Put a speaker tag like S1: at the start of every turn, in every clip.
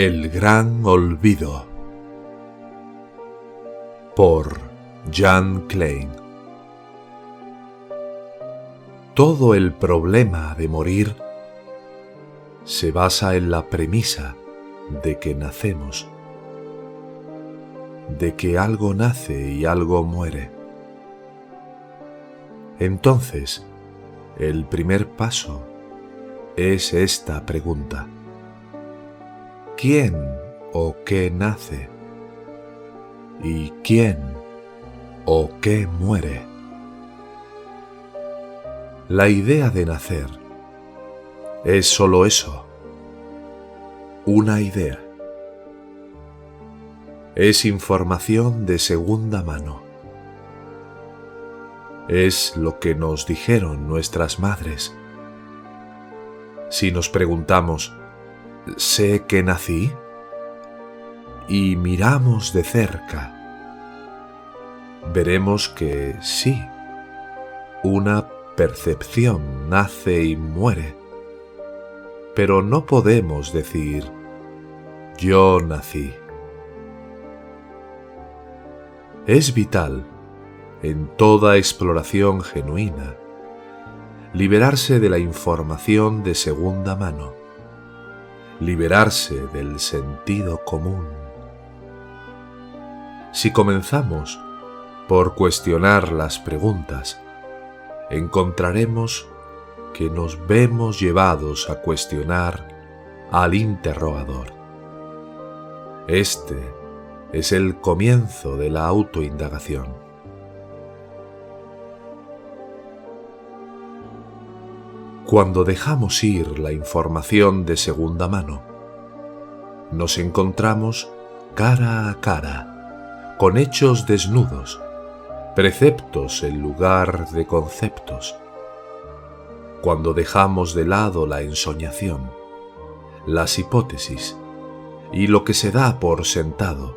S1: El gran olvido por Jan Klein Todo el problema de morir se basa en la premisa de que nacemos, de que algo nace y algo muere. Entonces, el primer paso es esta pregunta. ¿Quién o qué nace? ¿Y quién o qué muere? La idea de nacer es sólo eso, una idea. Es información de segunda mano. Es lo que nos dijeron nuestras madres. Si nos preguntamos, ¿sé que nací? Y miramos de cerca, veremos que sí, una percepción nace y muere, pero no podemos decir, yo nací. Es vital, en toda exploración genuina, liberarse de la información de segunda mano, liberarse del sentido común. Si comenzamos por cuestionar las preguntas, encontraremos que nos vemos llevados a cuestionar al interrogador. Este es el comienzo de la autoindagación. Cuando dejamos ir la información de segunda mano, nos encontramos cara a cara, con hechos desnudos, preceptos en lugar de conceptos. Cuando dejamos de lado la ensoñación, las hipótesis, y lo que se da por sentado.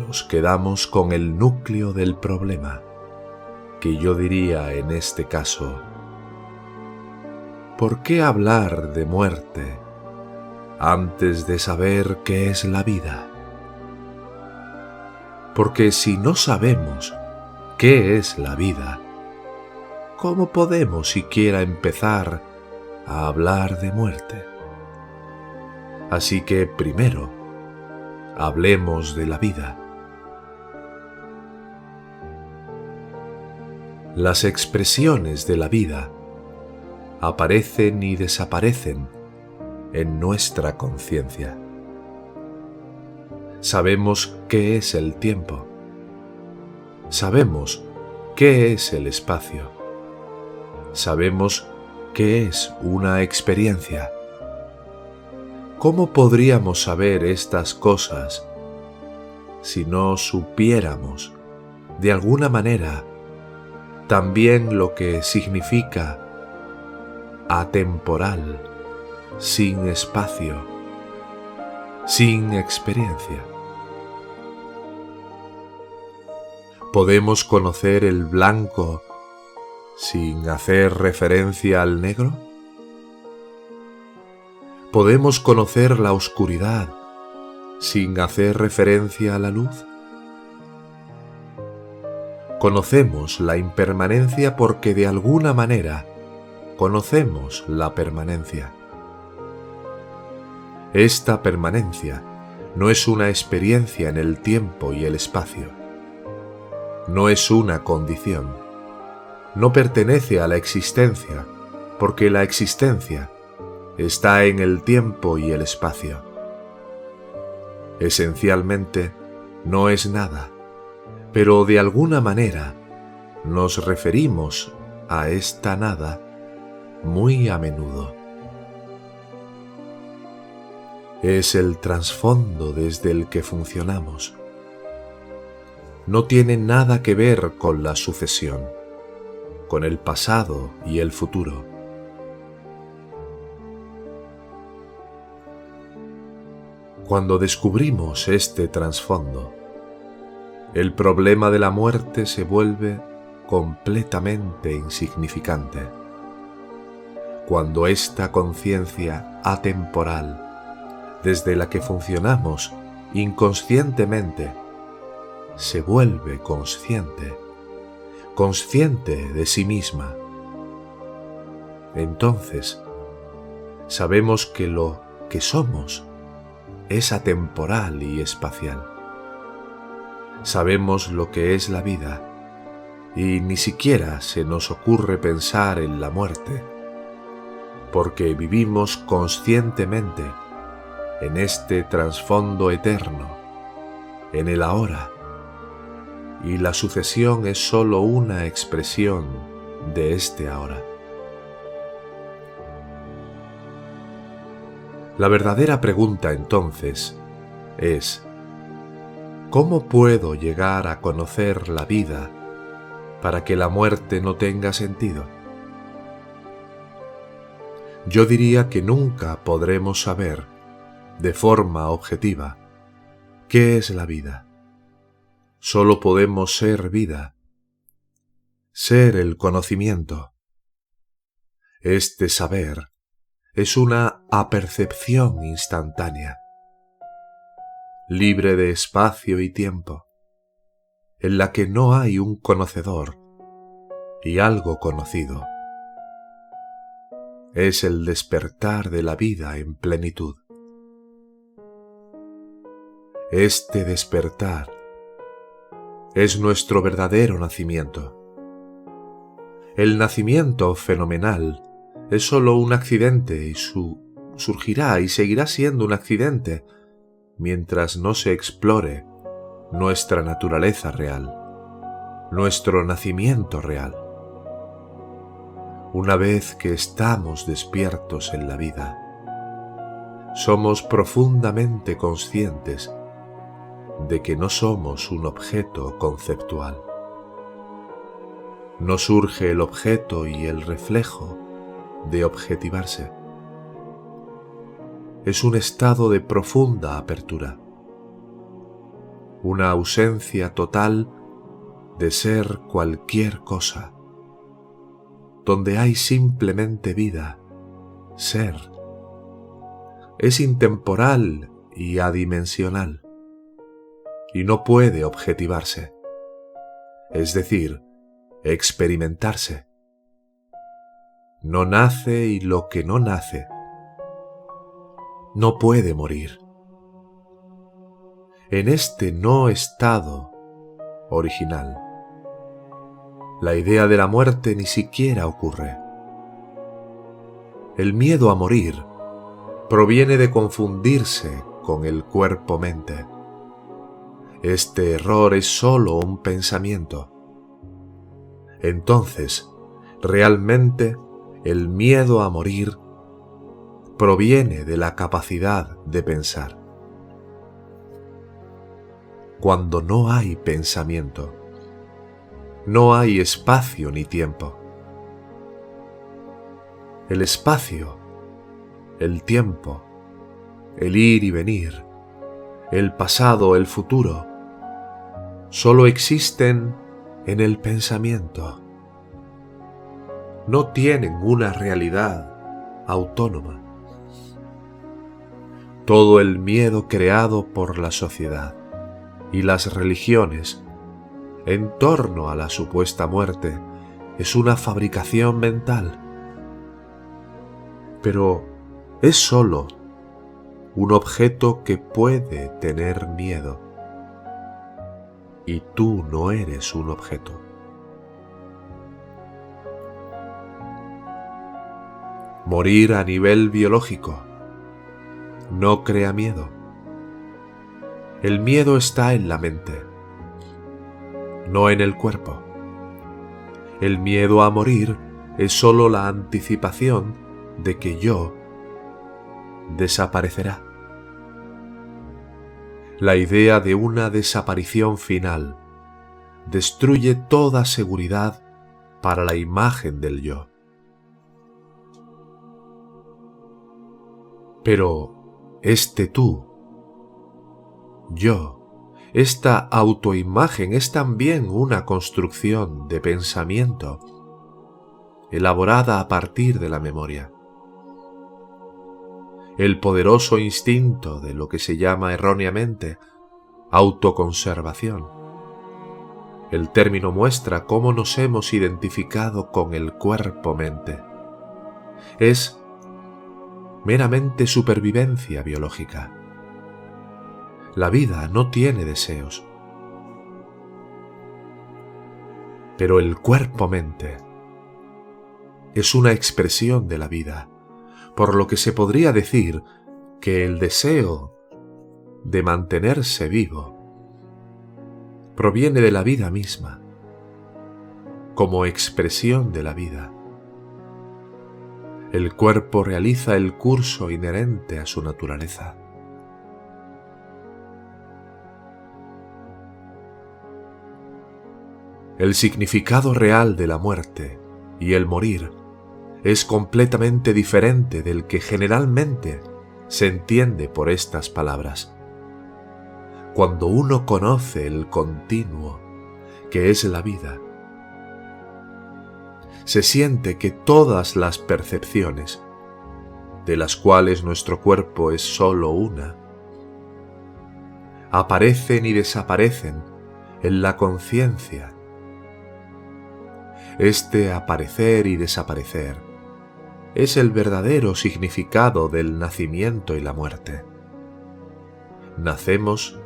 S1: Nos quedamos con el núcleo del problema, que yo diría en este caso, ¿por qué hablar de muerte antes de saber qué es la vida? Porque si no sabemos qué es la vida, ¿cómo podemos siquiera empezar a hablar de muerte? Así que primero, hablemos de la vida. Las expresiones de la vida aparecen y desaparecen en nuestra conciencia. Sabemos qué es el tiempo. Sabemos qué es el espacio. Sabemos qué es una experiencia. ¿Cómo podríamos saber estas cosas si no supiéramos, de alguna manera, también lo que significa atemporal, sin espacio, sin experiencia? ¿Podemos conocer el blanco sin hacer referencia al negro? ¿Podemos conocer la oscuridad sin hacer referencia a la luz? Conocemos la impermanencia porque de alguna manera conocemos la permanencia. Esta permanencia no es una experiencia en el tiempo y el espacio. No es una condición. No pertenece a la existencia, porque la existencia está en el tiempo y el espacio. Esencialmente, no es nada, pero de alguna manera nos referimos a esta nada muy a menudo. Es el trasfondo desde el que funcionamos. No tiene nada que ver con la sucesión, con el pasado y el futuro Cuando descubrimos este trasfondo, el problema de la muerte se vuelve completamente insignificante. Cuando esta conciencia atemporal desde la que funcionamos inconscientemente, se vuelve consciente, consciente de sí misma. Entonces, sabemos que lo que somos es atemporal y espacial. Sabemos lo que es la vida y ni siquiera se nos ocurre pensar en la muerte, porque vivimos conscientemente en este trasfondo eterno, en el ahora, y la sucesión es sólo una expresión de este ahora. La verdadera pregunta entonces es, ¿cómo puedo llegar a conocer la vida para que la muerte no tenga sentido? Yo diría que nunca podremos saber de forma objetiva qué es la vida. Solo podemos ser vida, ser el conocimiento. Este saber es una apercepción instantánea, libre de espacio y tiempo, en la que no hay un conocedor y algo conocido. Es el despertar de la vida en plenitud. Este despertar es nuestro verdadero nacimiento. El nacimiento fenomenal es sólo un accidente y su surgirá y seguirá siendo un accidente mientras no se explore nuestra naturaleza real, nuestro nacimiento real. Una vez que estamos despiertos en la vida, somos profundamente conscientes de que no somos un objeto conceptual. No surge el objeto y el reflejo de objetivarse. Es un estado de profunda apertura, una ausencia total de ser cualquier cosa, donde hay simplemente vida, ser. Es intemporal y adimensional, y no puede objetivarse, es decir, experimentarse no nace y lo que no nace no puede morir. En este no estado original, la idea de la muerte ni siquiera ocurre. El miedo a morir proviene de confundirse con el cuerpo-mente. Este error es sólo un pensamiento. Entonces, realmente el miedo a morir proviene de la capacidad de pensar. Cuando no hay pensamiento, no hay espacio ni tiempo. El espacio, el tiempo, el ir y venir, el pasado, el futuro, solo existen en el pensamiento no tienen una realidad autónoma. Todo el miedo creado por la sociedad y las religiones en torno a la supuesta muerte es una fabricación mental. Pero es sólo un objeto que puede tener miedo. Y tú no eres un objeto. Morir a nivel biológico no crea miedo. El miedo está en la mente, no en el cuerpo. El miedo a morir es sólo la anticipación de que yo desaparecerá. La idea de una desaparición final destruye toda seguridad para la imagen del yo. Pero este tú, yo, esta autoimagen es también una construcción de pensamiento elaborada a partir de la memoria. el poderoso instinto de lo que se llama erróneamente autoconservación. El término muestra cómo nos hemos identificado con el cuerpo-mente. Es meramente supervivencia biológica. La vida no tiene deseos. Pero el cuerpo-mente es una expresión de la vida, por lo que se podría decir que el deseo de mantenerse vivo proviene de la vida misma, como expresión de la vida. El cuerpo realiza el curso inherente a su naturaleza. El significado real de la muerte y el morir es completamente diferente del que generalmente se entiende por estas palabras cuando uno conoce el continuo que es la vida, se siente que todas las percepciones, de las cuales nuestro cuerpo es sólo una, aparecen y desaparecen en la conciencia. Este aparecer y desaparecer es el verdadero significado del nacimiento y la muerte. Nacemos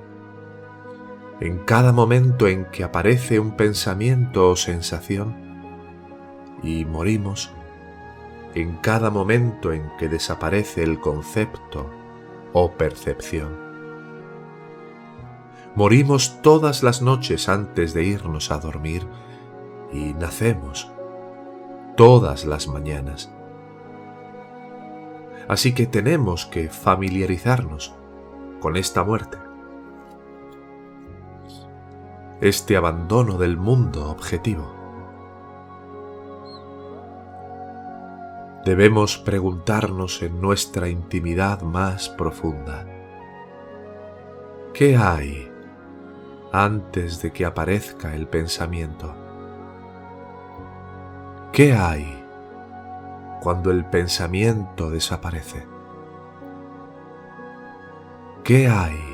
S1: en cada momento en que aparece un pensamiento o sensación y morimos en cada momento en que desaparece el concepto o percepción. Morimos todas las noches antes de irnos a dormir y nacemos todas las mañanas. Así que tenemos que familiarizarnos con esta muerte este abandono del mundo objetivo. Debemos preguntarnos en nuestra intimidad más profunda, ¿qué hay antes de que aparezca el pensamiento? ¿Qué hay cuando el pensamiento desaparece? ¿Qué hay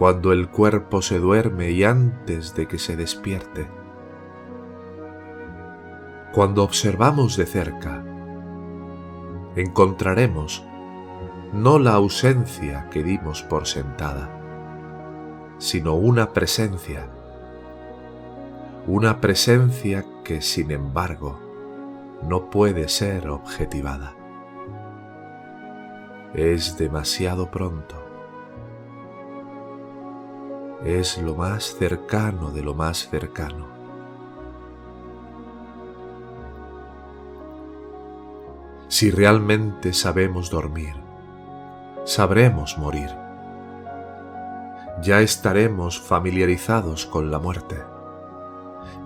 S1: cuando el cuerpo se duerme y antes de que se despierte. Cuando observamos de cerca, encontraremos no la ausencia que dimos por sentada, sino una presencia, una presencia que sin embargo no puede ser objetivada. Es demasiado pronto es lo más cercano de lo más cercano. Si realmente sabemos dormir, sabremos morir. Ya estaremos familiarizados con la muerte,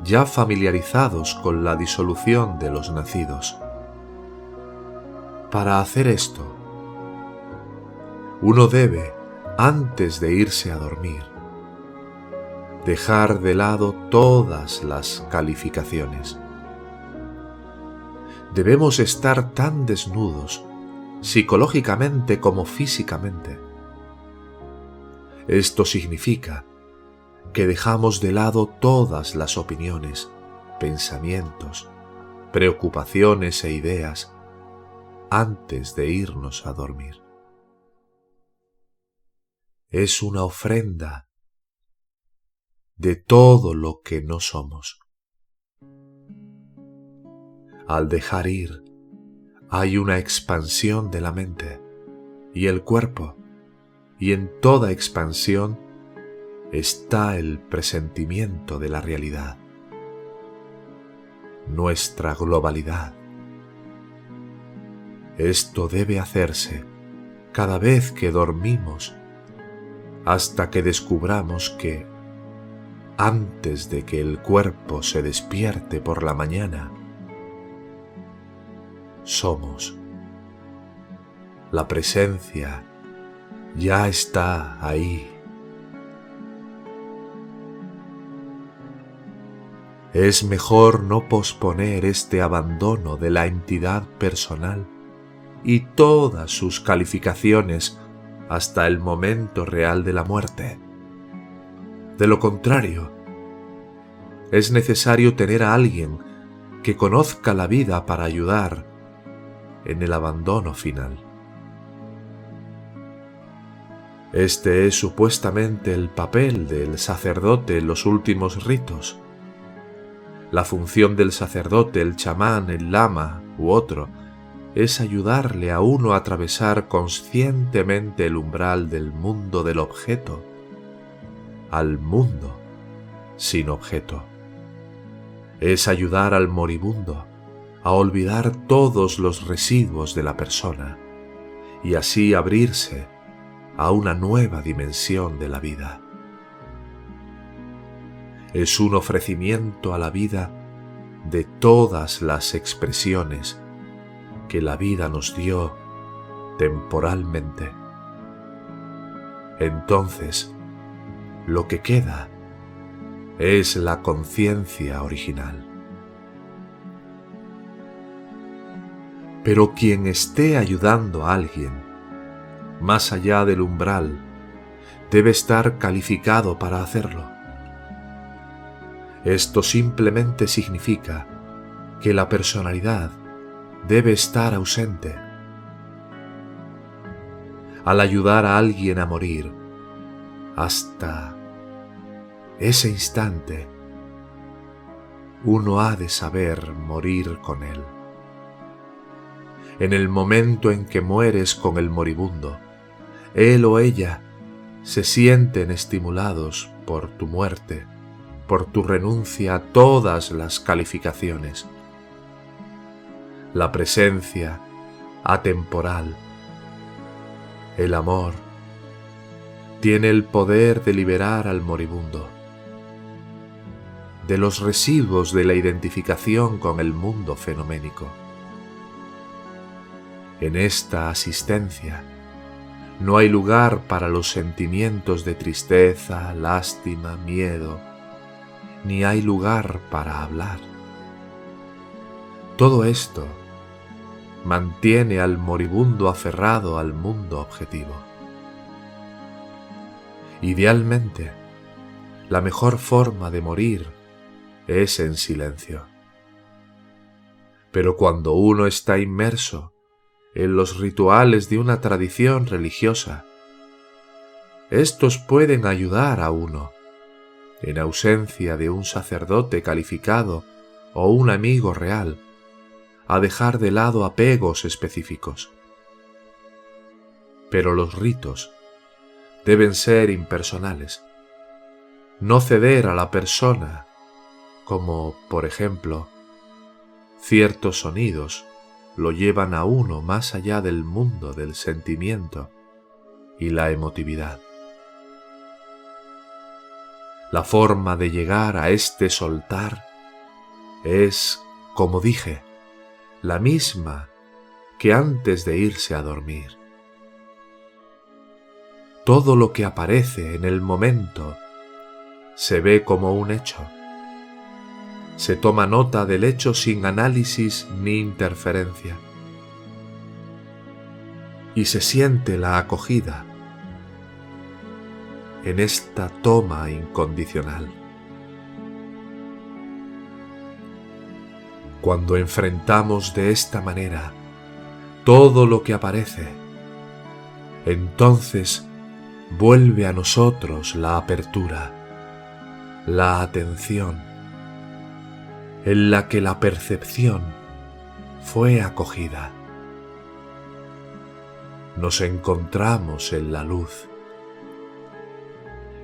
S1: ya familiarizados con la disolución de los nacidos. Para hacer esto, uno debe, antes de irse a dormir, dejar de lado todas las calificaciones. Debemos estar tan desnudos, psicológicamente como físicamente. Esto significa que dejamos de lado todas las opiniones, pensamientos, preocupaciones e ideas antes de irnos a dormir. Es una ofrenda de todo lo que no somos. Al dejar ir, hay una expansión de la mente y el cuerpo, y en toda expansión está el presentimiento de la realidad, nuestra globalidad. Esto debe hacerse cada vez que dormimos hasta que descubramos que antes de que el cuerpo se despierte por la mañana, somos. La presencia ya está ahí. Es mejor no posponer este abandono de la entidad personal y todas sus calificaciones hasta el momento real de la muerte. De lo contrario, es necesario tener a alguien que conozca la vida para ayudar en el abandono final. Este es supuestamente el papel del sacerdote en los últimos ritos. La función del sacerdote, el chamán, el lama u otro, es ayudarle a uno a atravesar conscientemente el umbral del mundo del objeto al mundo sin objeto. Es ayudar al moribundo a olvidar todos los residuos de la persona y así abrirse a una nueva dimensión de la vida. Es un ofrecimiento a la vida de todas las expresiones que la vida nos dio temporalmente. Entonces, lo que queda es la conciencia original. Pero quien esté ayudando a alguien más allá del umbral, debe estar calificado para hacerlo. Esto simplemente significa que la personalidad debe estar ausente. Al ayudar a alguien a morir, hasta ese instante, uno ha de saber morir con él. En el momento en que mueres con el moribundo, él o ella se sienten estimulados por tu muerte, por tu renuncia a todas las calificaciones. La presencia atemporal, el amor, tiene el poder de liberar al moribundo de los residuos de la identificación con el mundo fenoménico. En esta asistencia, no hay lugar para los sentimientos de tristeza, lástima, miedo, ni hay lugar para hablar. Todo esto mantiene al moribundo aferrado al mundo objetivo. Idealmente, la mejor forma de morir es en silencio. Pero cuando uno está inmerso en los rituales de una tradición religiosa. Estos pueden ayudar a uno, en ausencia de un sacerdote calificado o un amigo real, a dejar de lado apegos específicos. Pero los ritos deben ser impersonales, no ceder a la persona, como, por ejemplo, ciertos sonidos lo llevan a uno más allá del mundo del sentimiento y la emotividad. La forma de llegar a este soltar es, como dije, la misma que antes de irse a dormir. Todo lo que aparece en el momento se ve como un hecho se toma nota del hecho sin análisis ni interferencia. Y se siente la acogida en esta toma incondicional. Cuando enfrentamos de esta manera todo lo que aparece, entonces vuelve a nosotros la apertura, la atención, en la que la percepción fue acogida. Nos encontramos en la luz.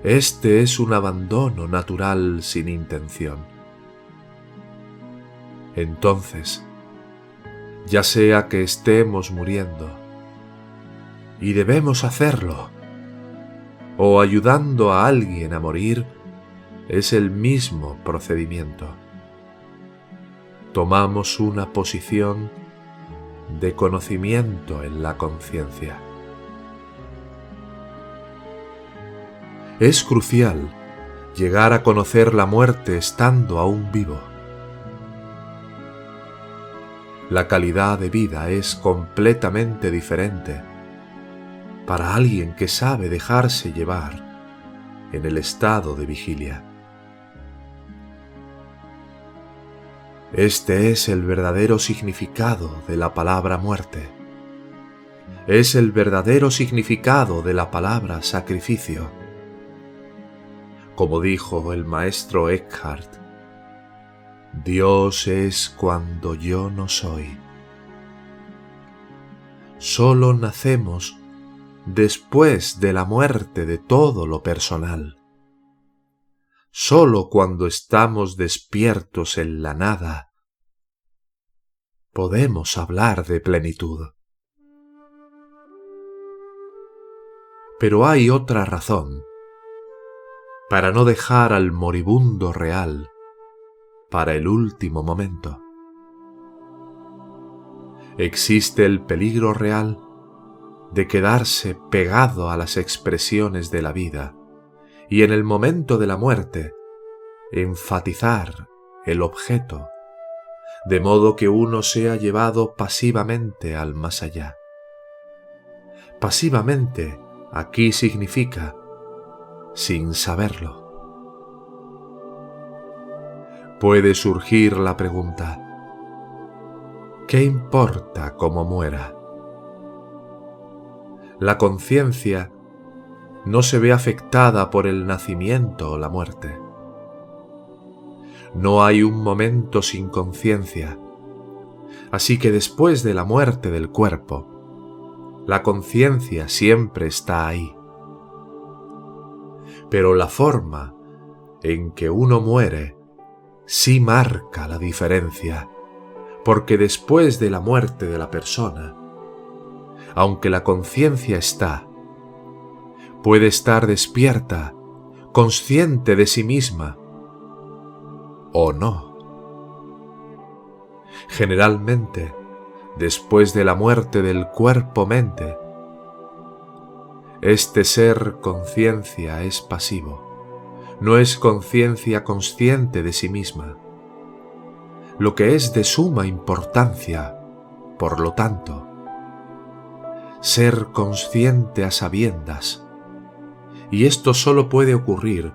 S1: Este es un abandono natural sin intención. Entonces, ya sea que estemos muriendo, y debemos hacerlo, o ayudando a alguien a morir, es el mismo procedimiento tomamos una posición de conocimiento en la conciencia. Es crucial llegar a conocer la muerte estando aún vivo. la calidad de vida es completamente diferente para alguien que sabe dejarse llevar en el estado de vigilia. Este es el verdadero significado de la palabra muerte. Es el verdadero significado de la palabra sacrificio. Como dijo el maestro Eckhart, Dios es cuando yo no soy. Solo nacemos después de la muerte de todo lo personal. Solo cuando estamos despiertos en la nada podemos hablar de plenitud. Pero hay otra razón para no dejar al moribundo real para el último momento. Existe el peligro real de quedarse pegado a las expresiones de la vida y en el momento de la muerte enfatizar el objeto, de modo que uno sea llevado pasivamente al más allá. Pasivamente aquí significa sin saberlo puede surgir la pregunta, ¿qué importa cómo muera? La conciencia no se ve afectada por el nacimiento o la muerte. No hay un momento sin conciencia, así que después de la muerte del cuerpo, la conciencia siempre está ahí. Pero la forma en que uno muere sí marca la diferencia, porque después de la muerte de la persona, aunque la conciencia está, puede estar despierta, consciente de sí misma, o no. Generalmente, después de la muerte del cuerpo-mente, este ser conciencia es pasivo. No es conciencia consciente de sí misma. Lo que es de suma importancia, por lo tanto, ser consciente a sabiendas, y esto solo puede ocurrir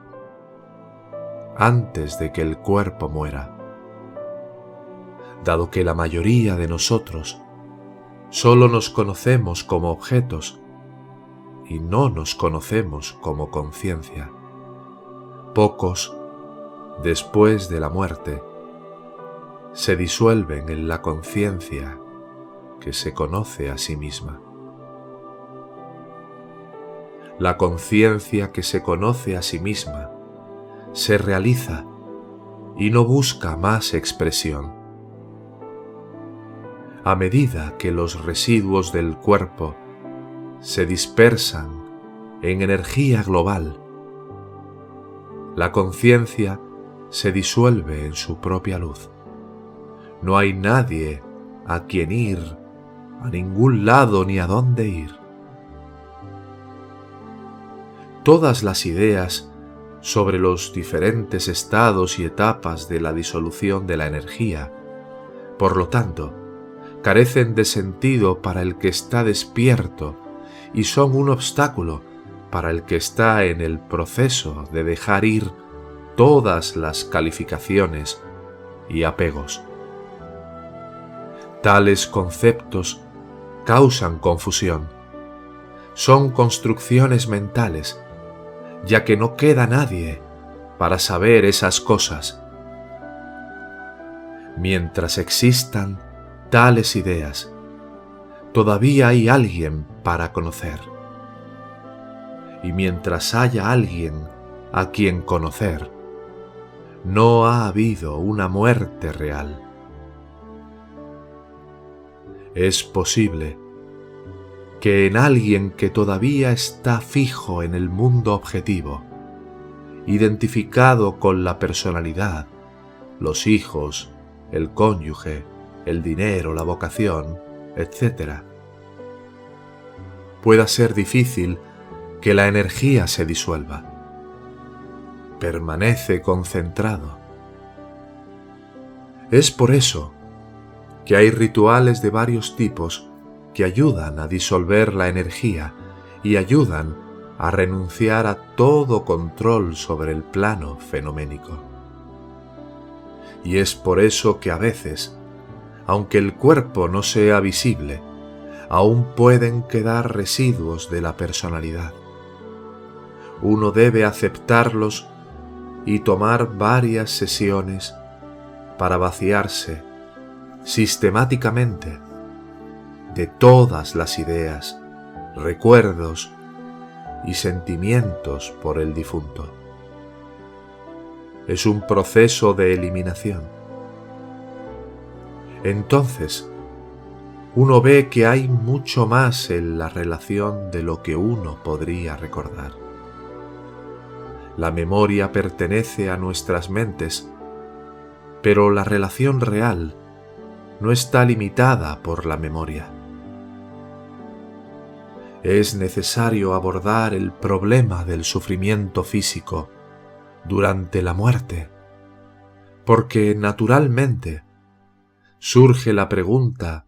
S1: antes de que el cuerpo muera, dado que la mayoría de nosotros solo nos conocemos como objetos y no nos conocemos como conciencia pocos, después de la muerte, se disuelven en la conciencia que se conoce a sí misma. La conciencia que se conoce a sí misma se realiza y no busca más expresión. A medida que los residuos del cuerpo se dispersan en energía global, la conciencia se disuelve en su propia luz. No hay nadie a quien ir, a ningún lado ni a dónde ir. Todas las ideas sobre los diferentes estados y etapas de la disolución de la energía, por lo tanto, carecen de sentido para el que está despierto y son un obstáculo para el que está en el proceso de dejar ir todas las calificaciones y apegos. Tales conceptos causan confusión. Son construcciones mentales, ya que no queda nadie para saber esas cosas. Mientras existan tales ideas, todavía hay alguien para conocer y mientras haya alguien a quien conocer, no ha habido una muerte real. Es posible que en alguien que todavía está fijo en el mundo objetivo, identificado con la personalidad, los hijos, el cónyuge, el dinero, la vocación, etc., pueda ser difícil que la energía se disuelva. Permanece concentrado. Es por eso que hay rituales de varios tipos que ayudan a disolver la energía y ayudan a renunciar a todo control sobre el plano fenoménico. Y es por eso que a veces, aunque el cuerpo no sea visible, aún pueden quedar residuos de la personalidad. Uno debe aceptarlos y tomar varias sesiones para vaciarse sistemáticamente de todas las ideas, recuerdos y sentimientos por el difunto. Es un proceso de eliminación. Entonces, uno ve que hay mucho más en la relación de lo que uno podría recordar. La memoria pertenece a nuestras mentes, pero la relación real no está limitada por la memoria. Es necesario abordar el problema del sufrimiento físico durante la muerte, porque naturalmente surge la pregunta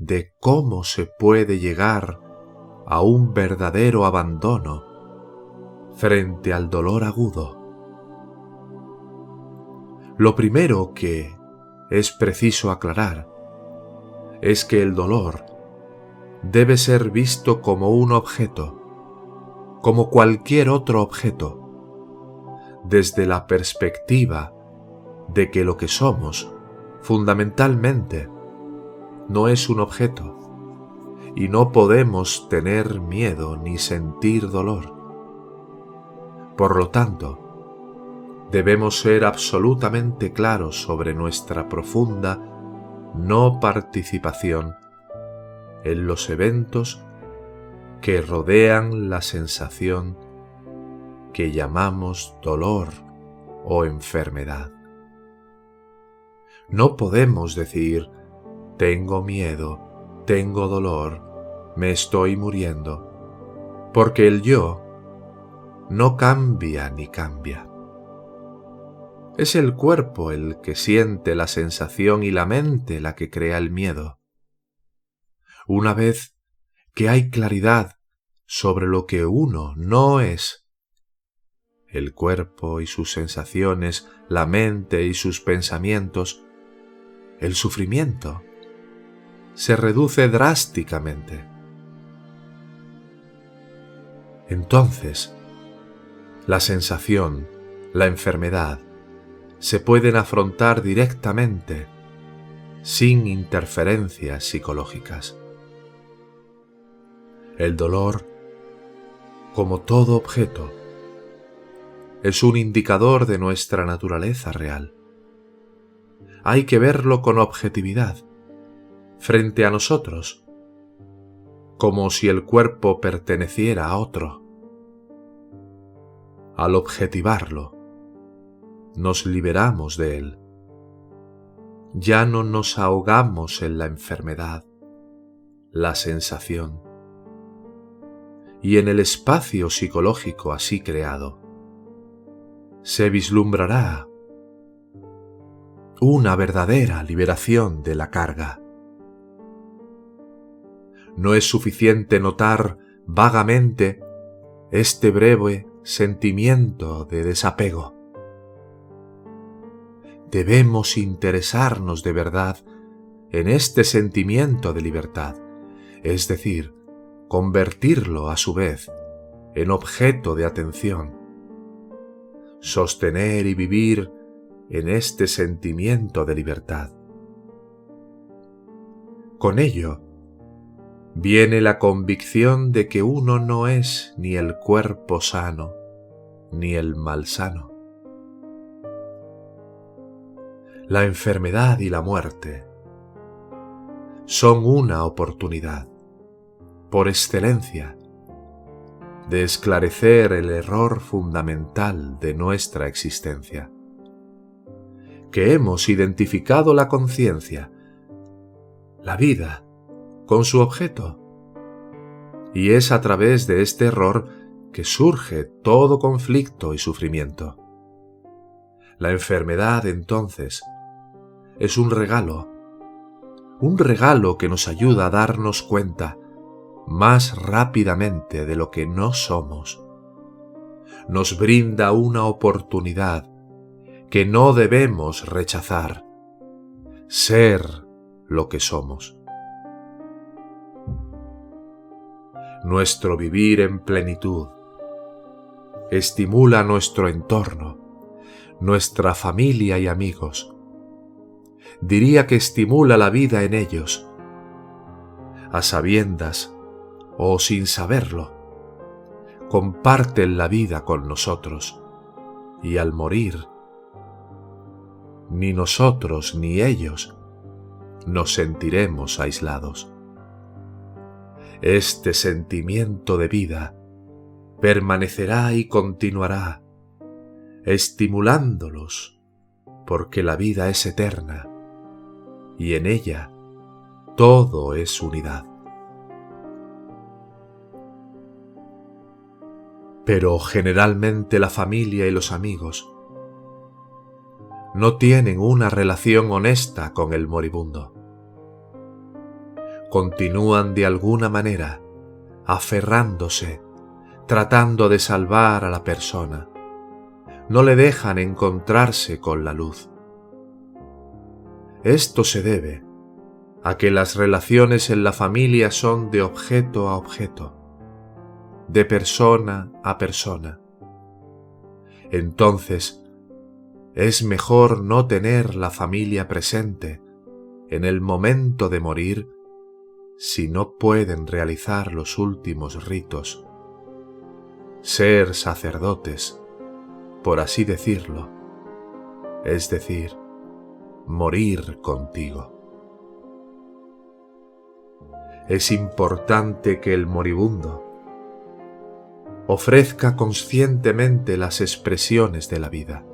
S1: de cómo se puede llegar a un verdadero abandono frente al dolor agudo. Lo primero que es preciso aclarar es que el dolor debe ser visto como un objeto, como cualquier otro objeto, desde la perspectiva de que lo que somos, fundamentalmente, no es un objeto, y no podemos tener miedo ni sentir dolor. Por lo tanto, debemos ser absolutamente claros sobre nuestra profunda no participación en los eventos que rodean la sensación que llamamos dolor o enfermedad. No podemos decir, tengo miedo, tengo dolor, me estoy muriendo, porque el yo no cambia ni cambia. Es el cuerpo el que siente la sensación y la mente la que crea el miedo. Una vez que hay claridad sobre lo que uno no es, el cuerpo y sus sensaciones, la mente y sus pensamientos, el sufrimiento se reduce drásticamente. Entonces, la sensación, la enfermedad, se pueden afrontar directamente, sin interferencias psicológicas. El dolor, como todo objeto, es un indicador de nuestra naturaleza real. Hay que verlo con objetividad, frente a nosotros, como si el cuerpo perteneciera a otro. Al objetivarlo, nos liberamos de él. Ya no nos ahogamos en la enfermedad, la sensación y en el espacio psicológico así creado. Se vislumbrará una verdadera liberación de la carga. No es suficiente notar vagamente este breve sentimiento de desapego debemos interesarnos de verdad en este sentimiento de libertad, es decir, convertirlo a su vez en objeto de atención, sostener y vivir en este sentimiento de libertad. Con ello, viene la convicción de que uno no es ni el cuerpo sano, ni el mal sano. la enfermedad y la muerte son una oportunidad, por excelencia, de esclarecer el error fundamental de nuestra existencia, que hemos identificado la conciencia, la vida, con su objeto, y es a través de este error que surge todo conflicto y sufrimiento. La enfermedad, entonces, es un regalo, un regalo que nos ayuda a darnos cuenta más rápidamente de lo que no somos. Nos brinda una oportunidad que no debemos rechazar, ser lo que somos. Nuestro vivir en plenitud estimula nuestro entorno, nuestra familia y amigos. Diría que estimula la vida en ellos, a sabiendas o sin saberlo. Comparten la vida con nosotros y al morir, ni nosotros ni ellos nos sentiremos aislados. Este sentimiento de vida permanecerá y continuará, estimulándolos, porque la vida es eterna y en ella todo es unidad. Pero generalmente la familia y los amigos no tienen una relación honesta con el moribundo. Continúan de alguna manera aferrándose tratando de salvar a la persona. No le dejan encontrarse con la luz. Esto se debe a que las relaciones en la familia son de objeto a objeto, de persona a persona. Entonces, es mejor no tener la familia presente en el momento de morir si no pueden realizar los últimos ritos ser sacerdotes, por así decirlo, es decir, morir contigo. Es importante que el moribundo ofrezca conscientemente las expresiones de la vida.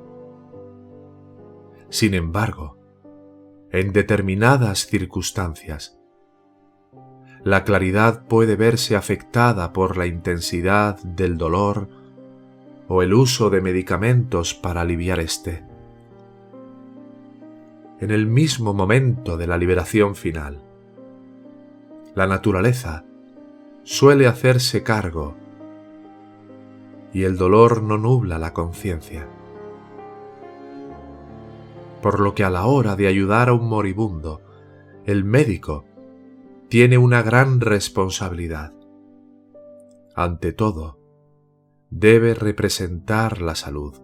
S1: Sin embargo, en determinadas circunstancias, la claridad puede verse afectada por la intensidad del dolor o el uso de medicamentos para aliviar este. En el mismo momento de la liberación final, la naturaleza suele hacerse cargo y el dolor no nubla la conciencia. Por lo que a la hora de ayudar a un moribundo, el médico tiene una gran responsabilidad. Ante todo, debe representar la salud,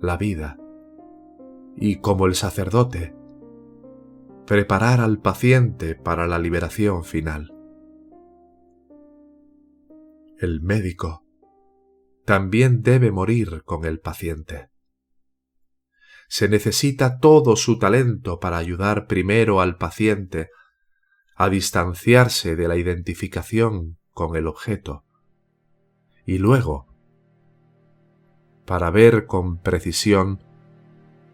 S1: la vida, y como el sacerdote, preparar al paciente para la liberación final. El médico también debe morir con el paciente. Se necesita todo su talento para ayudar primero al paciente a distanciarse de la identificación con el objeto y luego, para ver con precisión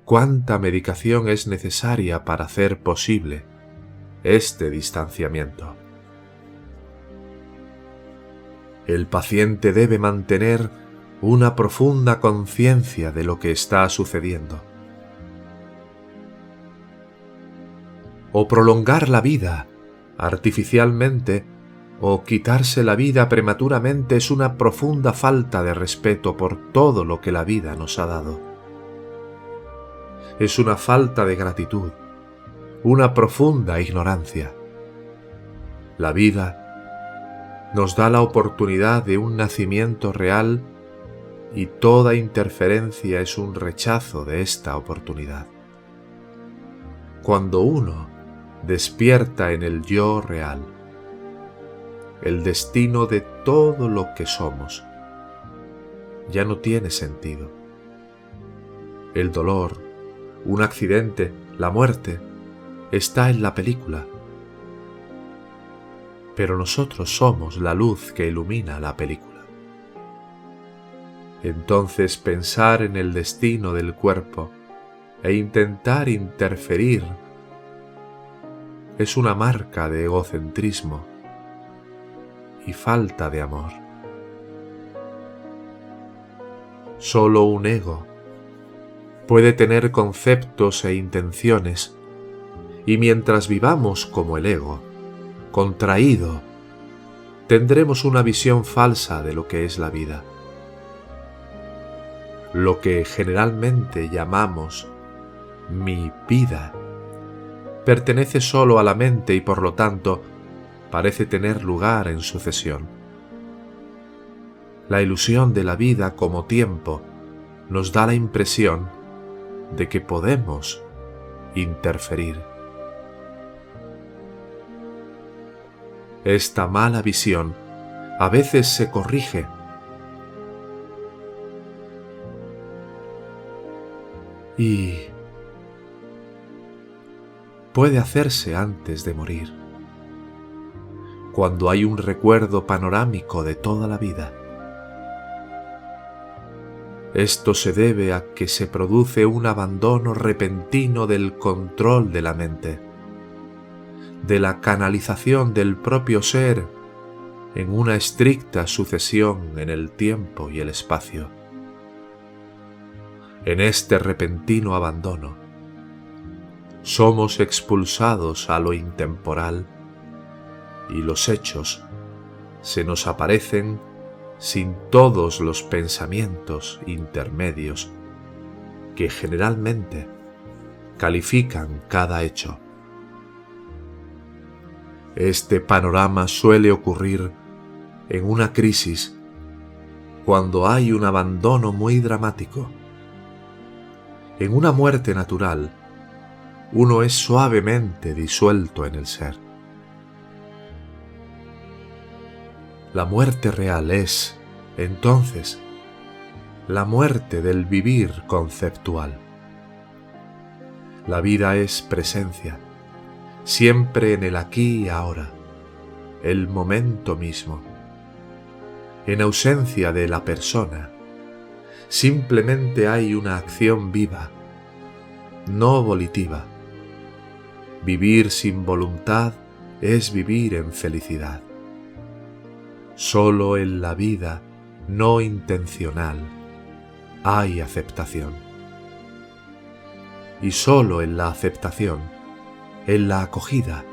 S1: cuánta medicación es necesaria para hacer posible este distanciamiento. El paciente debe mantener una profunda conciencia de lo que está sucediendo. O prolongar la vida artificialmente o quitarse la vida prematuramente es una profunda falta de respeto por todo lo que la vida nos ha dado. Es una falta de gratitud, una profunda ignorancia. La vida nos da la oportunidad de un nacimiento real y toda interferencia es un rechazo de esta oportunidad. Cuando uno despierta en el yo real, el destino de todo lo que somos. Ya no tiene sentido. El dolor, un accidente, la muerte, está en la película. Pero nosotros somos la luz que ilumina la película. Entonces pensar en el destino del cuerpo e intentar interferir es una marca de egocentrismo y falta de amor. Solo un ego puede tener conceptos e intenciones Y mientras vivamos como el ego, contraído, tendremos una visión falsa de lo que es la vida. Lo que generalmente llamamos mi vida pertenece solo a la mente y por lo tanto parece tener lugar en sucesión. La ilusión de la vida como tiempo nos da la impresión de que podemos interferir. Esta mala visión a veces se corrige y puede hacerse antes de morir, cuando hay un recuerdo panorámico de toda la vida. Esto se debe a que se produce un abandono repentino del control de la mente, de la canalización del propio ser en una estricta sucesión en el tiempo y el espacio. En este repentino abandono, somos expulsados a lo intemporal y los hechos se nos aparecen sin todos los pensamientos intermedios que generalmente califican cada hecho. Este panorama suele ocurrir en una crisis cuando hay un abandono muy dramático. En una muerte natural, uno es suavemente disuelto en el ser. La muerte real es, entonces, la muerte del vivir conceptual. La vida es presencia, siempre en el aquí y ahora, el momento mismo. En ausencia de la persona, simplemente hay una acción viva, no volitiva, Vivir sin voluntad es vivir en felicidad. Solo en la vida no intencional hay aceptación. Y solo en la aceptación, en la acogida,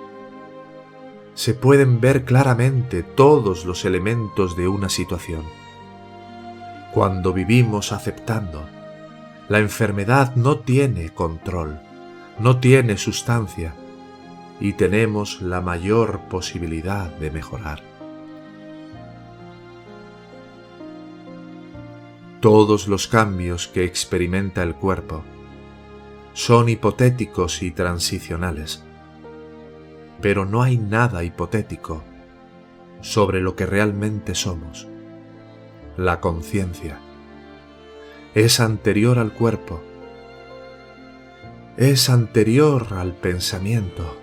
S1: se pueden ver claramente todos los elementos de una situación. Cuando vivimos aceptando, la enfermedad no tiene control, no tiene sustancia, y tenemos la mayor posibilidad de mejorar. Todos los cambios que experimenta el cuerpo son hipotéticos y transicionales, pero no hay nada hipotético sobre lo que realmente somos. La conciencia es anterior al cuerpo, es anterior al pensamiento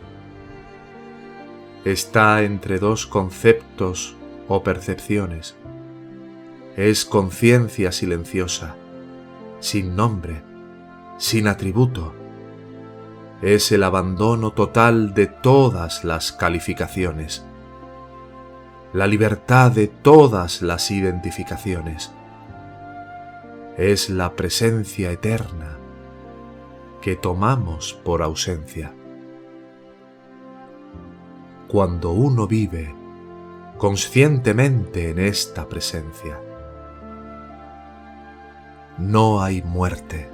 S1: está entre dos conceptos o percepciones. Es conciencia silenciosa, sin nombre, sin atributo. Es el abandono total de todas las calificaciones, la libertad de todas las identificaciones. Es la presencia eterna que tomamos por ausencia cuando uno vive conscientemente en esta presencia. No hay muerte.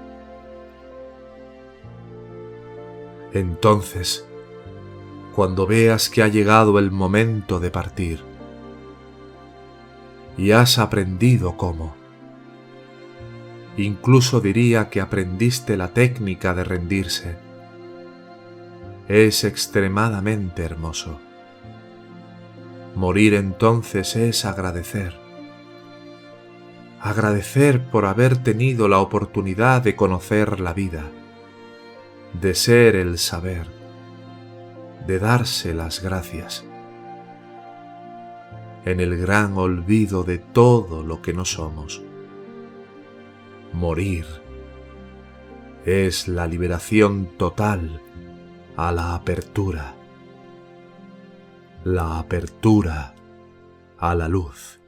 S1: Entonces, cuando veas que ha llegado el momento de partir y has aprendido cómo, incluso diría que aprendiste la técnica de rendirse, es extremadamente hermoso. Morir entonces es agradecer. Agradecer por haber tenido la oportunidad de conocer la vida, de ser el saber, de darse las gracias. En el gran olvido de todo lo que no somos. Morir es la liberación total a la apertura la apertura a la luz.